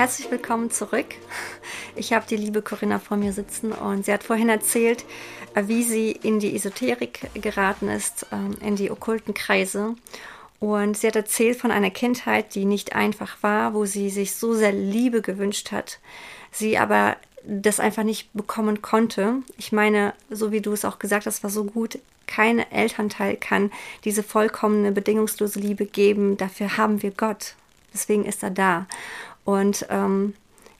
Herzlich willkommen zurück. Ich habe die liebe Corinna vor mir sitzen und sie hat vorhin erzählt, äh, wie sie in die Esoterik geraten ist, ähm, in die okkulten Kreise. Und sie hat erzählt von einer Kindheit, die nicht einfach war, wo sie sich so sehr Liebe gewünscht hat, sie aber das einfach nicht bekommen konnte. Ich meine, so wie du es auch gesagt hast, war so gut. Kein Elternteil kann diese vollkommene, bedingungslose Liebe geben. Dafür haben wir Gott. Deswegen ist er da. Und ähm,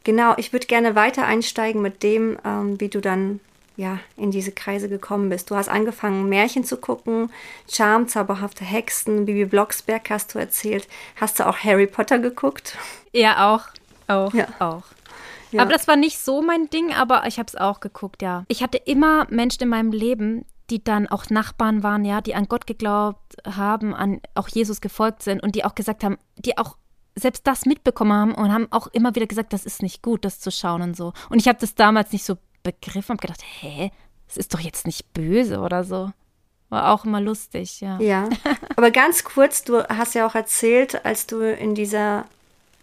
genau, ich würde gerne weiter einsteigen mit dem, ähm, wie du dann ja in diese Kreise gekommen bist. Du hast angefangen, Märchen zu gucken, Charme, zauberhafte Hexen, Bibi Blocksberg hast du erzählt. Hast du auch Harry Potter geguckt? Ja, auch. Auch. Ja. Auch. Ja. Aber das war nicht so mein Ding, aber ich habe es auch geguckt, ja. Ich hatte immer Menschen in meinem Leben, die dann auch Nachbarn waren, ja, die an Gott geglaubt haben, an auch Jesus gefolgt sind und die auch gesagt haben, die auch selbst das mitbekommen haben und haben auch immer wieder gesagt, das ist nicht gut, das zu schauen und so. Und ich habe das damals nicht so begriffen und gedacht, hä, das ist doch jetzt nicht böse oder so. War auch immer lustig, ja. Ja, aber ganz kurz, du hast ja auch erzählt, als du in dieser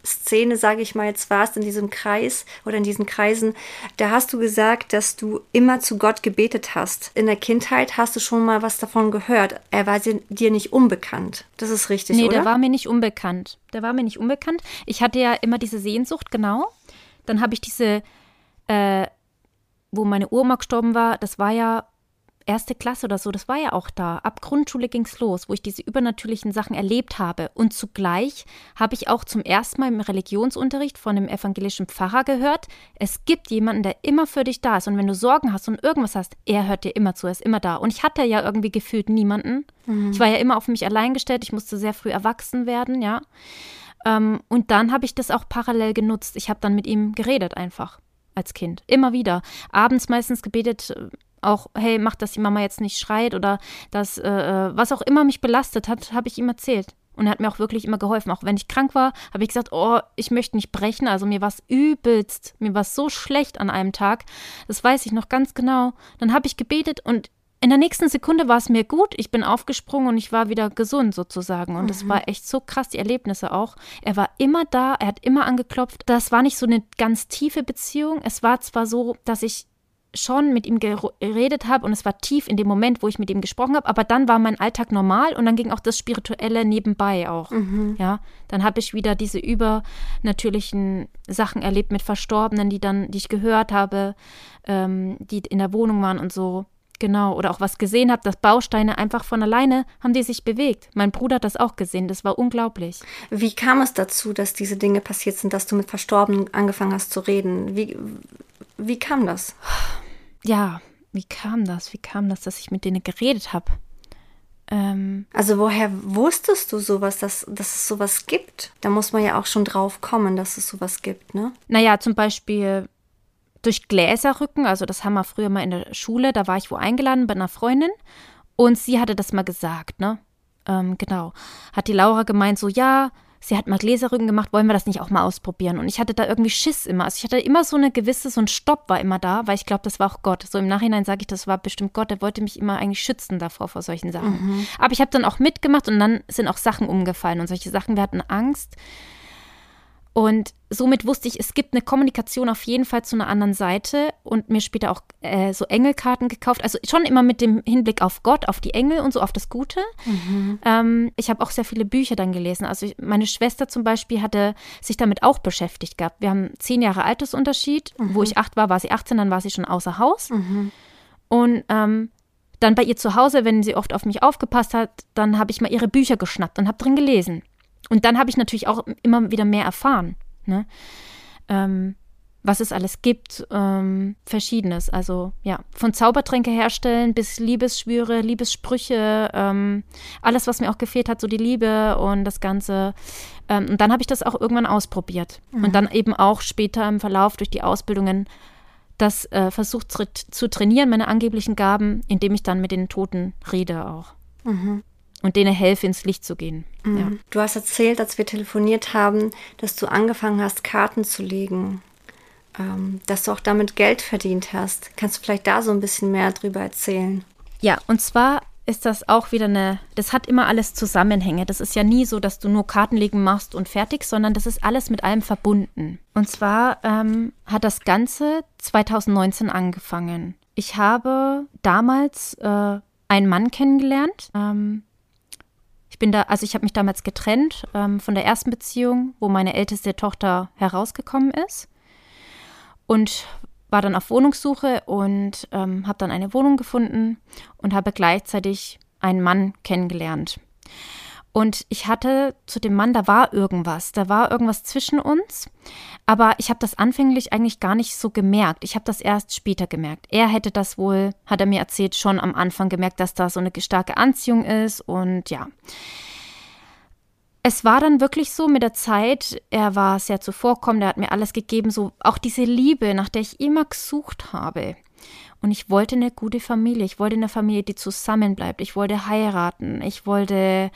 Szene, sage ich mal, jetzt warst in diesem Kreis oder in diesen Kreisen, da hast du gesagt, dass du immer zu Gott gebetet hast. In der Kindheit hast du schon mal was davon gehört. Er war dir nicht unbekannt. Das ist richtig, nee, oder? Nee, der war mir nicht unbekannt. Der war mir nicht unbekannt. Ich hatte ja immer diese Sehnsucht, genau. Dann habe ich diese, äh, wo meine Oma gestorben war, das war ja erste Klasse oder so, das war ja auch da. Ab Grundschule ging es los, wo ich diese übernatürlichen Sachen erlebt habe. Und zugleich habe ich auch zum ersten Mal im Religionsunterricht von einem evangelischen Pfarrer gehört, es gibt jemanden, der immer für dich da ist. Und wenn du Sorgen hast und irgendwas hast, er hört dir immer zu, er ist immer da. Und ich hatte ja irgendwie gefühlt niemanden. Mhm. Ich war ja immer auf mich allein gestellt, ich musste sehr früh erwachsen werden, ja. Ähm, und dann habe ich das auch parallel genutzt. Ich habe dann mit ihm geredet einfach als Kind. Immer wieder. Abends meistens gebetet, auch, hey, mach, dass die Mama jetzt nicht schreit oder dass, äh, äh, was auch immer mich belastet hat, habe ich ihm erzählt. Und er hat mir auch wirklich immer geholfen. Auch wenn ich krank war, habe ich gesagt, oh, ich möchte nicht brechen. Also mir war es übelst, mir war es so schlecht an einem Tag. Das weiß ich noch ganz genau. Dann habe ich gebetet und in der nächsten Sekunde war es mir gut. Ich bin aufgesprungen und ich war wieder gesund sozusagen. Und es mhm. war echt so krass, die Erlebnisse auch. Er war immer da, er hat immer angeklopft. Das war nicht so eine ganz tiefe Beziehung. Es war zwar so, dass ich schon mit ihm geredet habe und es war tief in dem Moment, wo ich mit ihm gesprochen habe, aber dann war mein Alltag normal und dann ging auch das Spirituelle nebenbei auch. Mhm. Ja, dann habe ich wieder diese übernatürlichen Sachen erlebt mit Verstorbenen, die dann, die ich gehört habe, ähm, die in der Wohnung waren und so. Genau, oder auch was gesehen habe, dass Bausteine einfach von alleine haben die sich bewegt. Mein Bruder hat das auch gesehen, das war unglaublich. Wie kam es dazu, dass diese Dinge passiert sind, dass du mit Verstorbenen angefangen hast zu reden? Wie, wie kam das? ja, wie kam das? Wie kam das, dass ich mit denen geredet habe? Ähm, also woher wusstest du sowas, dass, dass es sowas gibt? Da muss man ja auch schon drauf kommen, dass es sowas gibt, ne? Naja, zum Beispiel durch Gläserrücken, also das haben wir früher mal in der Schule, da war ich wo eingeladen bei einer Freundin und sie hatte das mal gesagt, ne? Ähm, genau. Hat die Laura gemeint, so ja, sie hat mal Gläserrücken gemacht, wollen wir das nicht auch mal ausprobieren? Und ich hatte da irgendwie Schiss immer. Also ich hatte immer so eine gewisse, so ein Stopp war immer da, weil ich glaube, das war auch Gott. So im Nachhinein sage ich, das war bestimmt Gott, der wollte mich immer eigentlich schützen davor, vor solchen Sachen. Mhm. Aber ich habe dann auch mitgemacht und dann sind auch Sachen umgefallen und solche Sachen, wir hatten Angst. Und somit wusste ich, es gibt eine Kommunikation auf jeden Fall zu einer anderen Seite und mir später auch äh, so Engelkarten gekauft. Also schon immer mit dem Hinblick auf Gott, auf die Engel und so, auf das Gute. Mhm. Ähm, ich habe auch sehr viele Bücher dann gelesen. Also ich, meine Schwester zum Beispiel hatte sich damit auch beschäftigt gehabt. Wir haben zehn Jahre Altersunterschied. Mhm. Wo ich acht war, war sie 18, dann war sie schon außer Haus. Mhm. Und ähm, dann bei ihr zu Hause, wenn sie oft auf mich aufgepasst hat, dann habe ich mal ihre Bücher geschnappt und habe drin gelesen. Und dann habe ich natürlich auch immer wieder mehr erfahren, ne? ähm, was es alles gibt, ähm, verschiedenes. Also ja, von Zaubertränke herstellen bis Liebesschwüre, Liebessprüche, ähm, alles, was mir auch gefehlt hat, so die Liebe und das Ganze. Ähm, und dann habe ich das auch irgendwann ausprobiert. Mhm. Und dann eben auch später im Verlauf durch die Ausbildungen das äh, versucht zu trainieren, meine angeblichen Gaben, indem ich dann mit den Toten rede auch. Mhm und denen helfe, ins Licht zu gehen. Mhm. Ja. Du hast erzählt, als wir telefoniert haben, dass du angefangen hast, Karten zu legen, ähm, dass du auch damit Geld verdient hast. Kannst du vielleicht da so ein bisschen mehr drüber erzählen? Ja, und zwar ist das auch wieder eine, das hat immer alles Zusammenhänge. Das ist ja nie so, dass du nur Kartenlegen machst und fertig, sondern das ist alles mit allem verbunden. Und zwar ähm, hat das Ganze 2019 angefangen. Ich habe damals äh, einen Mann kennengelernt. Ähm, ich bin da, also ich habe mich damals getrennt ähm, von der ersten Beziehung, wo meine älteste Tochter herausgekommen ist. Und war dann auf Wohnungssuche und ähm, habe dann eine Wohnung gefunden und habe gleichzeitig einen Mann kennengelernt. Und ich hatte zu dem Mann, da war irgendwas, da war irgendwas zwischen uns, aber ich habe das anfänglich eigentlich gar nicht so gemerkt. Ich habe das erst später gemerkt. Er hätte das wohl, hat er mir erzählt, schon am Anfang gemerkt, dass da so eine starke Anziehung ist und ja es war dann wirklich so mit der Zeit, er war sehr zuvorkommend, er hat mir alles gegeben, so auch diese Liebe, nach der ich immer gesucht habe. Und ich wollte eine gute Familie, ich wollte eine Familie, die zusammenbleibt, ich wollte heiraten, ich wollte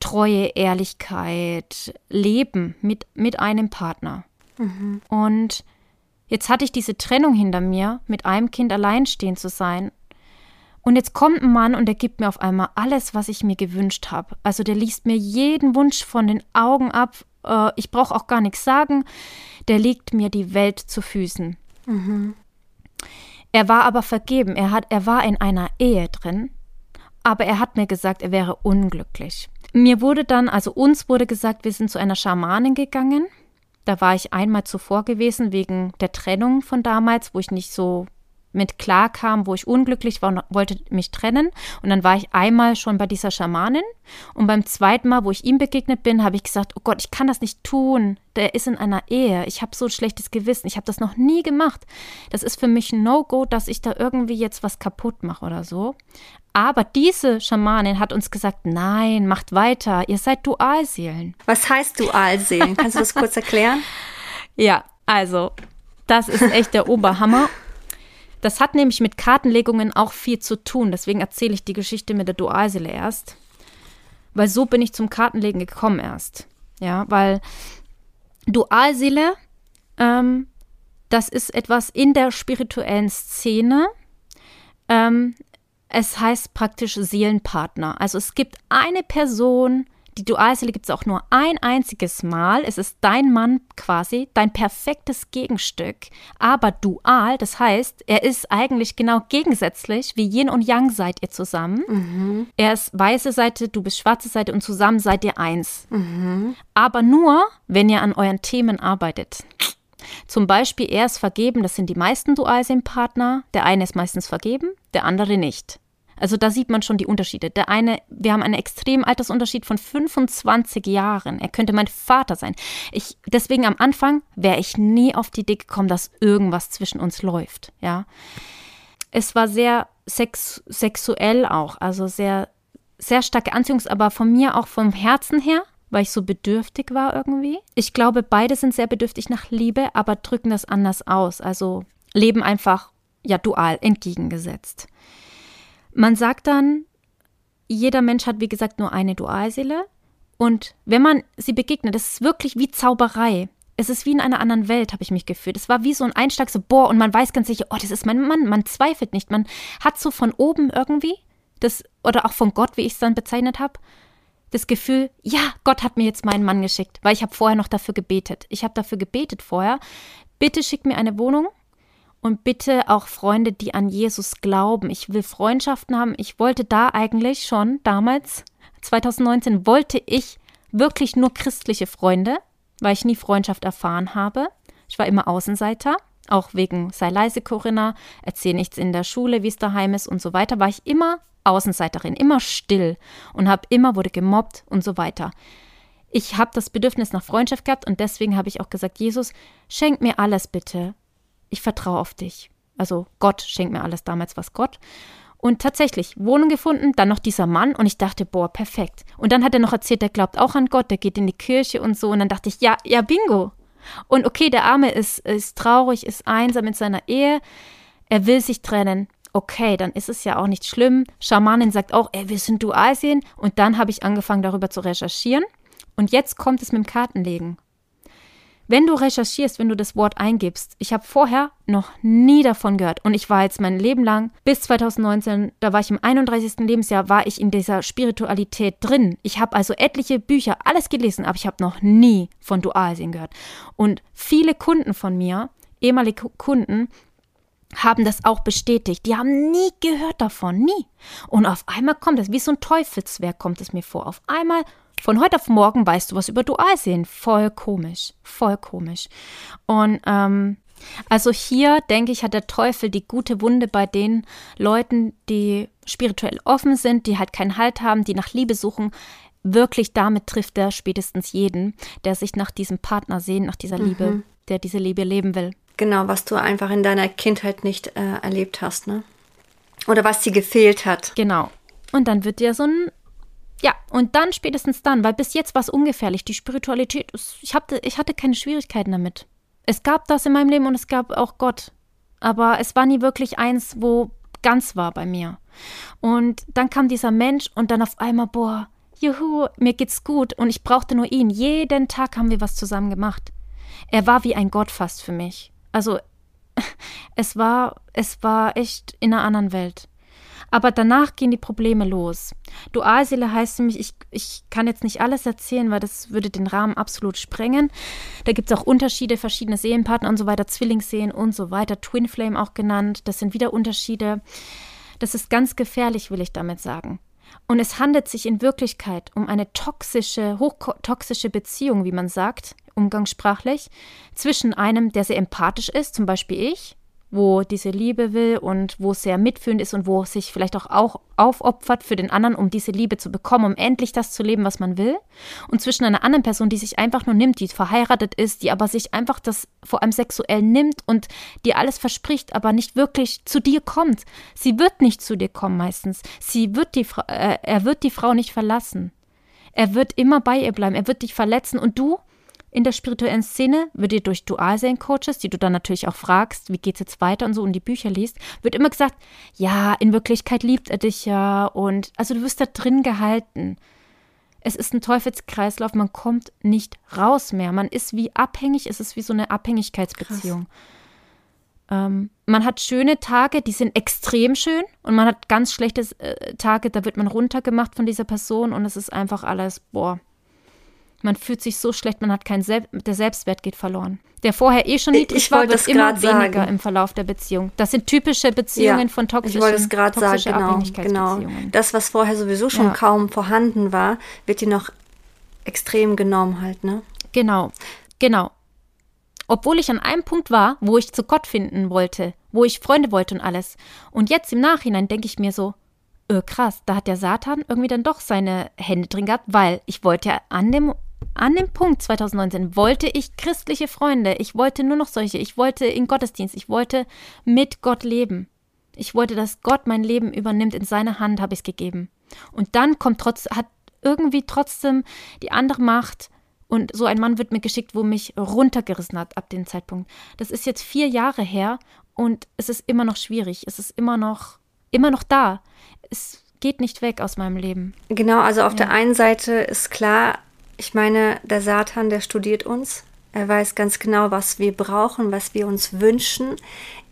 Treue, Ehrlichkeit, Leben mit, mit einem Partner. Mhm. Und jetzt hatte ich diese Trennung hinter mir, mit einem Kind alleinstehen zu sein und jetzt kommt ein Mann und der gibt mir auf einmal alles, was ich mir gewünscht habe. Also der liest mir jeden Wunsch von den Augen ab. Äh, ich brauche auch gar nichts sagen. Der legt mir die Welt zu Füßen. Mhm. Er war aber vergeben. Er, hat, er war in einer Ehe drin. Aber er hat mir gesagt, er wäre unglücklich. Mir wurde dann, also uns wurde gesagt, wir sind zu einer Schamanin gegangen. Da war ich einmal zuvor gewesen wegen der Trennung von damals, wo ich nicht so mit klar kam, wo ich unglücklich war und wollte mich trennen. Und dann war ich einmal schon bei dieser Schamanin. Und beim zweiten Mal, wo ich ihm begegnet bin, habe ich gesagt, oh Gott, ich kann das nicht tun. Der ist in einer Ehe. Ich habe so ein schlechtes Gewissen. Ich habe das noch nie gemacht. Das ist für mich ein No-Go, dass ich da irgendwie jetzt was kaputt mache oder so. Aber diese Schamanin hat uns gesagt, nein, macht weiter. Ihr seid Dualseelen. Was heißt Dualseelen? Kannst du das kurz erklären? Ja, also, das ist echt der Oberhammer. Das hat nämlich mit Kartenlegungen auch viel zu tun. Deswegen erzähle ich die Geschichte mit der Dualseele erst. Weil so bin ich zum Kartenlegen gekommen erst. Ja, weil Dualseele, ähm, das ist etwas in der spirituellen Szene. Ähm, es heißt praktisch Seelenpartner. Also es gibt eine Person, die Dualseele gibt es auch nur ein einziges Mal. Es ist dein Mann quasi, dein perfektes Gegenstück, aber dual. Das heißt, er ist eigentlich genau gegensätzlich, wie Yin und Yang seid ihr zusammen. Mhm. Er ist weiße Seite, du bist schwarze Seite und zusammen seid ihr eins. Mhm. Aber nur, wenn ihr an euren Themen arbeitet. Zum Beispiel, er ist vergeben, das sind die meisten Dualseelenpartner. Der eine ist meistens vergeben, der andere nicht. Also da sieht man schon die Unterschiede. Der eine, wir haben einen extremen Altersunterschied von 25 Jahren. Er könnte mein Vater sein. Ich, deswegen am Anfang wäre ich nie auf die Idee gekommen, dass irgendwas zwischen uns läuft. Ja. Es war sehr sex, sexuell auch, also sehr, sehr starke Anziehung, aber von mir auch vom Herzen her, weil ich so bedürftig war irgendwie. Ich glaube, beide sind sehr bedürftig nach Liebe, aber drücken das anders aus. Also leben einfach ja dual entgegengesetzt. Man sagt dann, jeder Mensch hat, wie gesagt, nur eine Dualseele. Und wenn man sie begegnet, das ist wirklich wie Zauberei. Es ist wie in einer anderen Welt, habe ich mich gefühlt. Es war wie so ein Einschlag, so, boah, und man weiß ganz sicher, oh, das ist mein Mann. Man zweifelt nicht. Man hat so von oben irgendwie, das, oder auch von Gott, wie ich es dann bezeichnet habe, das Gefühl, ja, Gott hat mir jetzt meinen Mann geschickt, weil ich habe vorher noch dafür gebetet. Ich habe dafür gebetet vorher. Bitte schick mir eine Wohnung, und bitte auch Freunde, die an Jesus glauben. Ich will Freundschaften haben. Ich wollte da eigentlich schon damals, 2019, wollte ich wirklich nur christliche Freunde, weil ich nie Freundschaft erfahren habe. Ich war immer Außenseiter, auch wegen sei leise, Corinna, erzähl nichts in der Schule, wie es daheim ist und so weiter, war ich immer Außenseiterin, immer still und habe immer wurde gemobbt und so weiter. Ich habe das Bedürfnis nach Freundschaft gehabt und deswegen habe ich auch gesagt, Jesus, schenk mir alles bitte ich vertraue auf dich. Also Gott schenkt mir alles damals, was Gott. Und tatsächlich, Wohnung gefunden, dann noch dieser Mann und ich dachte, boah, perfekt. Und dann hat er noch erzählt, der glaubt auch an Gott, der geht in die Kirche und so. Und dann dachte ich, ja, ja, bingo. Und okay, der Arme ist, ist traurig, ist einsam in seiner Ehe. Er will sich trennen. Okay, dann ist es ja auch nicht schlimm. Schamanin sagt auch, ey, wir sind Dualsien. Und dann habe ich angefangen, darüber zu recherchieren. Und jetzt kommt es mit dem Kartenlegen. Wenn du recherchierst, wenn du das Wort eingibst, ich habe vorher noch nie davon gehört und ich war jetzt mein Leben lang bis 2019, da war ich im 31. Lebensjahr, war ich in dieser Spiritualität drin. Ich habe also etliche Bücher, alles gelesen, aber ich habe noch nie von Dualsehen gehört. Und viele Kunden von mir, ehemalige Kunden, haben das auch bestätigt. Die haben nie gehört davon, nie. Und auf einmal kommt es, wie so ein Teufelswerk kommt es mir vor. Auf einmal von heute auf morgen weißt du was über Dualsehen. Voll komisch. Voll komisch. Und ähm, also hier, denke ich, hat der Teufel die gute Wunde bei den Leuten, die spirituell offen sind, die halt keinen Halt haben, die nach Liebe suchen. Wirklich damit trifft er spätestens jeden, der sich nach diesem Partner sehnt, nach dieser Liebe, mhm. der diese Liebe leben will. Genau, was du einfach in deiner Kindheit nicht äh, erlebt hast, ne? Oder was sie gefehlt hat. Genau. Und dann wird dir so ein ja, und dann spätestens dann, weil bis jetzt war es ungefährlich. Die Spiritualität, ich hatte, ich hatte keine Schwierigkeiten damit. Es gab das in meinem Leben und es gab auch Gott. Aber es war nie wirklich eins, wo ganz war bei mir. Und dann kam dieser Mensch und dann auf einmal, boah, juhu, mir geht's gut und ich brauchte nur ihn. Jeden Tag haben wir was zusammen gemacht. Er war wie ein Gott fast für mich. Also es war, es war echt in einer anderen Welt. Aber danach gehen die Probleme los. Dualseele heißt nämlich, ich, ich kann jetzt nicht alles erzählen, weil das würde den Rahmen absolut sprengen. Da gibt es auch Unterschiede, verschiedene Seelenpartner und so weiter, Zwillingsseelen und so weiter, Twin Flame auch genannt. Das sind wieder Unterschiede. Das ist ganz gefährlich, will ich damit sagen. Und es handelt sich in Wirklichkeit um eine toxische, hochtoxische Beziehung, wie man sagt, umgangssprachlich, zwischen einem, der sehr empathisch ist, zum Beispiel ich, wo diese Liebe will und wo es sehr mitfühlend ist und wo sich vielleicht auch, auch aufopfert für den anderen, um diese Liebe zu bekommen, um endlich das zu leben, was man will. Und zwischen einer anderen Person, die sich einfach nur nimmt, die verheiratet ist, die aber sich einfach das vor allem sexuell nimmt und dir alles verspricht, aber nicht wirklich zu dir kommt. Sie wird nicht zu dir kommen meistens. Sie wird die, äh, er wird die Frau nicht verlassen. Er wird immer bei ihr bleiben. Er wird dich verletzen und du in der spirituellen Szene wird dir durch Dualsein-Coaches, die du dann natürlich auch fragst, wie geht's jetzt weiter und so und die Bücher liest, wird immer gesagt, ja, in Wirklichkeit liebt er dich ja und also du wirst da drin gehalten. Es ist ein Teufelskreislauf, man kommt nicht raus mehr. Man ist wie abhängig, es ist wie so eine Abhängigkeitsbeziehung. Ähm, man hat schöne Tage, die sind extrem schön und man hat ganz schlechte äh, Tage, da wird man runtergemacht von dieser Person und es ist einfach alles, boah, man fühlt sich so schlecht, man hat keinen Sel der Selbstwert geht verloren. Der vorher eh schon niedrig ich war, wird immer weniger sagen. im Verlauf der Beziehung. Das sind typische Beziehungen ja, von toxischen Ich wollte es gerade sagen, genau, genau. Das, was vorher sowieso schon ja. kaum vorhanden war, wird dir noch extrem genommen halt, ne? Genau, genau. Obwohl ich an einem Punkt war, wo ich zu Gott finden wollte, wo ich Freunde wollte und alles. Und jetzt im Nachhinein denke ich mir so, öh, krass, da hat der Satan irgendwie dann doch seine Hände drin gehabt, weil ich wollte ja an dem an dem Punkt 2019 wollte ich christliche Freunde, ich wollte nur noch solche, ich wollte in Gottesdienst, ich wollte mit Gott leben. Ich wollte, dass Gott mein Leben übernimmt, in seine Hand habe ich es gegeben. Und dann kommt trotz, hat irgendwie trotzdem die andere Macht und so ein Mann wird mir geschickt, wo mich runtergerissen hat ab dem Zeitpunkt. Das ist jetzt vier Jahre her und es ist immer noch schwierig. Es ist immer noch, immer noch da. Es geht nicht weg aus meinem Leben. Genau, also auf ja. der einen Seite ist klar, ich meine, der Satan, der studiert uns. Er weiß ganz genau, was wir brauchen, was wir uns wünschen.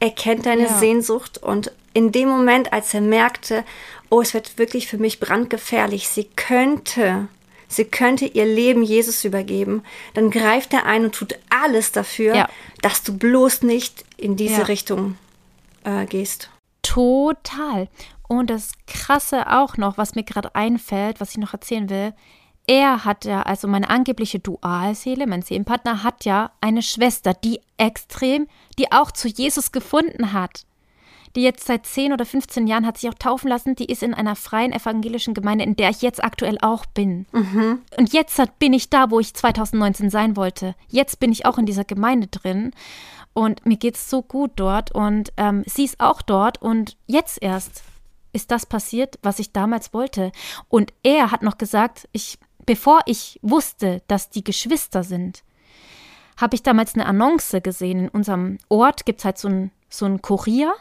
Er kennt deine ja. Sehnsucht und in dem Moment, als er merkte, oh, es wird wirklich für mich brandgefährlich, sie könnte, sie könnte ihr Leben Jesus übergeben, dann greift er ein und tut alles dafür, ja. dass du bloß nicht in diese ja. Richtung äh, gehst. Total. Und das Krasse auch noch, was mir gerade einfällt, was ich noch erzählen will, er hat ja, also meine angebliche Dualseele, mein Seelenpartner, hat ja eine Schwester, die extrem, die auch zu Jesus gefunden hat. Die jetzt seit 10 oder 15 Jahren hat sich auch taufen lassen. Die ist in einer freien evangelischen Gemeinde, in der ich jetzt aktuell auch bin. Mhm. Und jetzt bin ich da, wo ich 2019 sein wollte. Jetzt bin ich auch in dieser Gemeinde drin. Und mir geht es so gut dort. Und ähm, sie ist auch dort. Und jetzt erst ist das passiert, was ich damals wollte. Und er hat noch gesagt, ich bevor ich wusste, dass die Geschwister sind, habe ich damals eine Annonce gesehen. In unserem Ort gibt es halt so einen so Kurier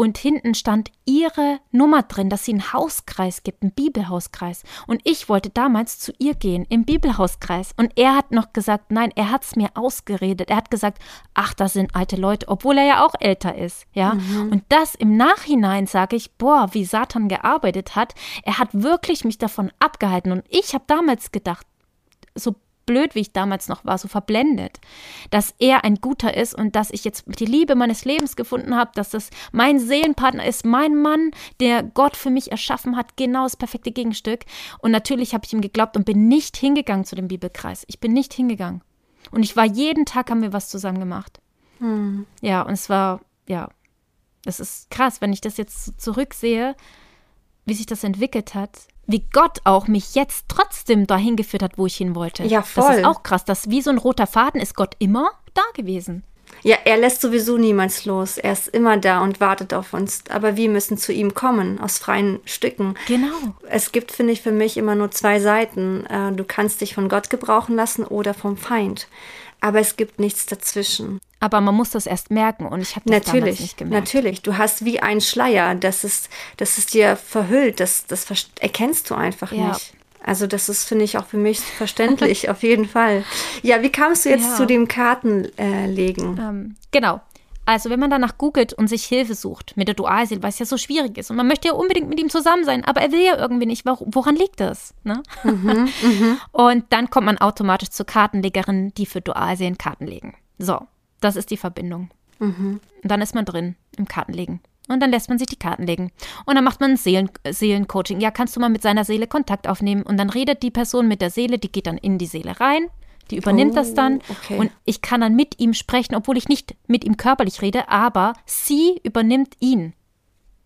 und hinten stand ihre Nummer drin, dass sie einen Hauskreis gibt, einen Bibelhauskreis. Und ich wollte damals zu ihr gehen, im Bibelhauskreis. Und er hat noch gesagt, nein, er hat es mir ausgeredet. Er hat gesagt, ach, das sind alte Leute, obwohl er ja auch älter ist. Ja. Mhm. Und das im Nachhinein sage ich, boah, wie Satan gearbeitet hat. Er hat wirklich mich davon abgehalten. Und ich habe damals gedacht, so blöd, wie ich damals noch war, so verblendet, dass er ein guter ist und dass ich jetzt die Liebe meines Lebens gefunden habe, dass das mein Seelenpartner ist, mein Mann, der Gott für mich erschaffen hat, genau das perfekte Gegenstück. Und natürlich habe ich ihm geglaubt und bin nicht hingegangen zu dem Bibelkreis. Ich bin nicht hingegangen. Und ich war jeden Tag, haben wir was zusammen gemacht. Hm. Ja, und es war, ja, das ist krass, wenn ich das jetzt zurücksehe, wie sich das entwickelt hat wie Gott auch mich jetzt trotzdem dahin geführt hat, wo ich hin wollte. Ja, voll. Das ist auch krass. Das wie so ein roter Faden ist Gott immer da gewesen. Ja, er lässt sowieso niemals los. Er ist immer da und wartet auf uns. Aber wir müssen zu ihm kommen, aus freien Stücken. Genau. Es gibt, finde ich, für mich immer nur zwei Seiten. Äh, du kannst dich von Gott gebrauchen lassen oder vom Feind. Aber es gibt nichts dazwischen. Aber man muss das erst merken und ich habe das natürlich, damals nicht gemerkt. Natürlich, du hast wie einen Schleier, das ist, das ist dir verhüllt, das, das erkennst du einfach ja. nicht. Also das ist, finde ich, auch für mich verständlich, auf jeden Fall. Ja, wie kamst du jetzt ja. zu dem Kartenlegen? Äh, ähm, genau. Also wenn man danach googelt und sich Hilfe sucht mit der Dualseele, weil es ja so schwierig ist und man möchte ja unbedingt mit ihm zusammen sein, aber er will ja irgendwie nicht. Woran liegt das? Ne? Mhm, mhm. und dann kommt man automatisch zur Kartenlegerin, die für Dualseelen Karten legen. So, das ist die Verbindung. Mhm. Und dann ist man drin im Kartenlegen. Und dann lässt man sich die Karten legen. Und dann macht man Seelen, Seelencoaching. Ja, kannst du mal mit seiner Seele Kontakt aufnehmen? Und dann redet die Person mit der Seele, die geht dann in die Seele rein. Die übernimmt oh, das dann. Okay. Und ich kann dann mit ihm sprechen, obwohl ich nicht mit ihm körperlich rede, aber sie übernimmt ihn.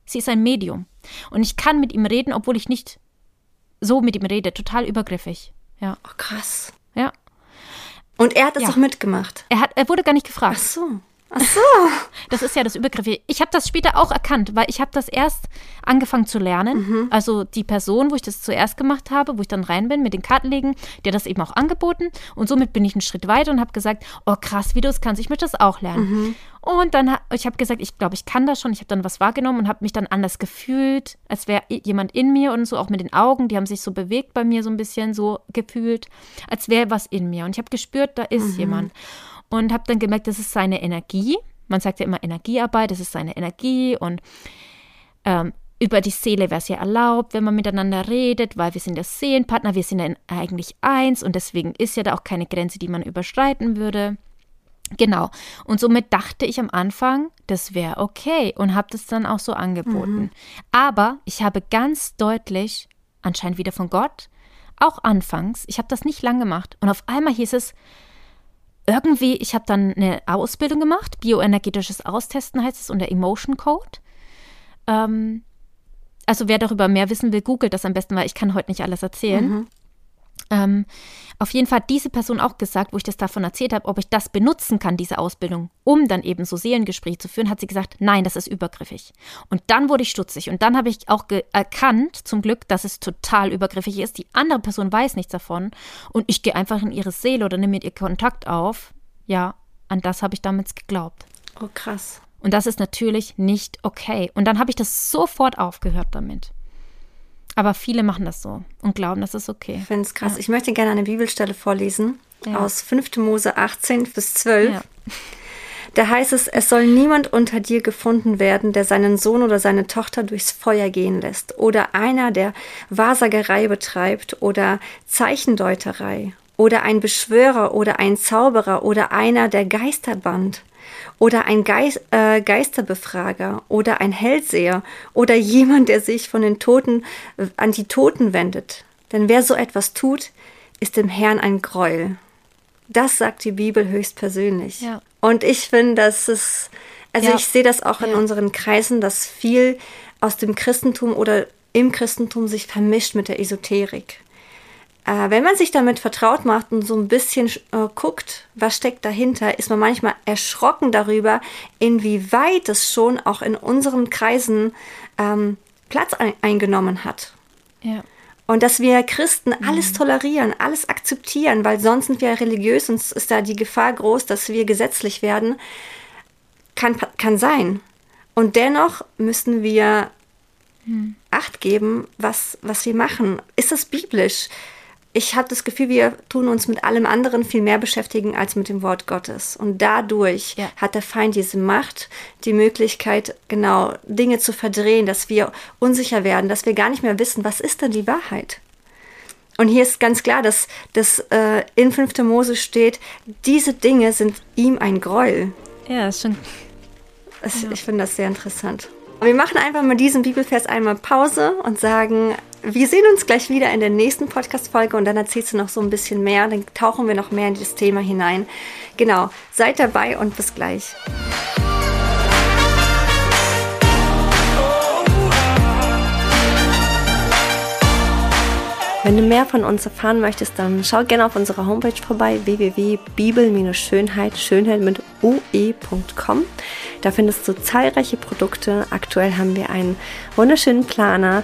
Sie ist ein Medium. Und ich kann mit ihm reden, obwohl ich nicht so mit ihm rede. Total übergriffig. Ja. Oh, krass. Ja. Und er hat es ja. auch mitgemacht. Er, hat, er wurde gar nicht gefragt. Ach so. Ach so. Das ist ja das Übergriffige. Ich habe das später auch erkannt, weil ich habe das erst angefangen zu lernen. Mhm. Also die Person, wo ich das zuerst gemacht habe, wo ich dann rein bin mit den Kartenlegen, hat das eben auch angeboten. Und somit bin ich einen Schritt weiter und habe gesagt, oh krass, wie du es kannst, ich möchte das auch lernen. Mhm. Und dann, ich habe gesagt, ich glaube, ich kann das schon. Ich habe dann was wahrgenommen und habe mich dann anders gefühlt, als wäre jemand in mir und so, auch mit den Augen, die haben sich so bewegt bei mir so ein bisschen so gefühlt, als wäre was in mir. Und ich habe gespürt, da ist mhm. jemand und habe dann gemerkt, das ist seine Energie. Man sagt ja immer Energiearbeit, das ist seine Energie und ähm, über die Seele wäre es ja erlaubt, wenn man miteinander redet, weil wir sind der Seelenpartner, wir sind ja eigentlich eins und deswegen ist ja da auch keine Grenze, die man überschreiten würde. Genau. Und somit dachte ich am Anfang, das wäre okay und habe das dann auch so angeboten. Mhm. Aber ich habe ganz deutlich, anscheinend wieder von Gott, auch anfangs, ich habe das nicht lang gemacht und auf einmal hieß es, irgendwie, ich habe dann eine Ausbildung gemacht, bioenergetisches Austesten heißt es und der Emotion Code. Ähm, also wer darüber mehr wissen will, googelt das am besten, weil ich kann heute nicht alles erzählen. Mhm. Ähm, auf jeden Fall hat diese Person auch gesagt, wo ich das davon erzählt habe, ob ich das benutzen kann, diese Ausbildung, um dann eben so Seelengespräche zu führen, hat sie gesagt, nein, das ist übergriffig. Und dann wurde ich stutzig und dann habe ich auch erkannt, zum Glück, dass es total übergriffig ist. Die andere Person weiß nichts davon und ich gehe einfach in ihre Seele oder nehme mit ihr Kontakt auf. Ja, an das habe ich damals geglaubt. Oh, krass. Und das ist natürlich nicht okay. Und dann habe ich das sofort aufgehört damit. Aber viele machen das so und glauben, das ist okay. Ich finde es krass. Ja. Ich möchte gerne eine Bibelstelle vorlesen ja. aus 5. Mose 18 bis 12. Ja. Da heißt es, es soll niemand unter dir gefunden werden, der seinen Sohn oder seine Tochter durchs Feuer gehen lässt, oder einer, der Wahrsagerei betreibt oder Zeichendeuterei, oder ein Beschwörer oder ein Zauberer oder einer, der Geister band oder ein Geist, äh, Geisterbefrager oder ein Hellseher oder jemand, der sich von den Toten äh, an die Toten wendet. Denn wer so etwas tut, ist dem Herrn ein Gräuel. Das sagt die Bibel höchstpersönlich. Ja. Und ich finde, das ist, also ja. ich sehe das auch in ja. unseren Kreisen, dass viel aus dem Christentum oder im Christentum sich vermischt mit der Esoterik äh, wenn man sich damit vertraut macht und so ein bisschen äh, guckt, was steckt dahinter, ist man manchmal erschrocken darüber, inwieweit es schon auch in unseren Kreisen ähm, Platz ein eingenommen hat. Ja. Und dass wir Christen mhm. alles tolerieren, alles akzeptieren, weil sonst sind wir religiös und ist da die Gefahr groß, dass wir gesetzlich werden, kann, kann sein. Und dennoch müssen wir hm. Acht geben, was, was wir machen. Ist das biblisch? Ich habe das Gefühl, wir tun uns mit allem anderen viel mehr beschäftigen als mit dem Wort Gottes. Und dadurch ja. hat der Feind diese Macht, die Möglichkeit, genau Dinge zu verdrehen, dass wir unsicher werden, dass wir gar nicht mehr wissen, was ist denn die Wahrheit. Und hier ist ganz klar, dass, dass äh, in 5. Mose steht, diese Dinge sind ihm ein Gräuel. Ja, ist schon. Das, ja. Ich finde das sehr interessant. Wir machen einfach mal diesen Bibelvers einmal Pause und sagen, wir sehen uns gleich wieder in der nächsten Podcast-Folge und dann erzählst du noch so ein bisschen mehr. Dann tauchen wir noch mehr in das Thema hinein. Genau, seid dabei und bis gleich. Wenn du mehr von uns erfahren möchtest, dann schau gerne auf unserer Homepage vorbei www.bibel-schönheit, Schönheit mit ue.com. Da findest du zahlreiche Produkte. Aktuell haben wir einen wunderschönen Planer,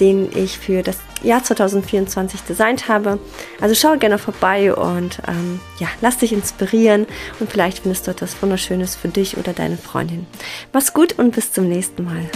den ich für das Jahr 2024 designt habe. Also schau gerne vorbei und ähm, ja, lass dich inspirieren und vielleicht findest du etwas Wunderschönes für dich oder deine Freundin. Mach's gut und bis zum nächsten Mal.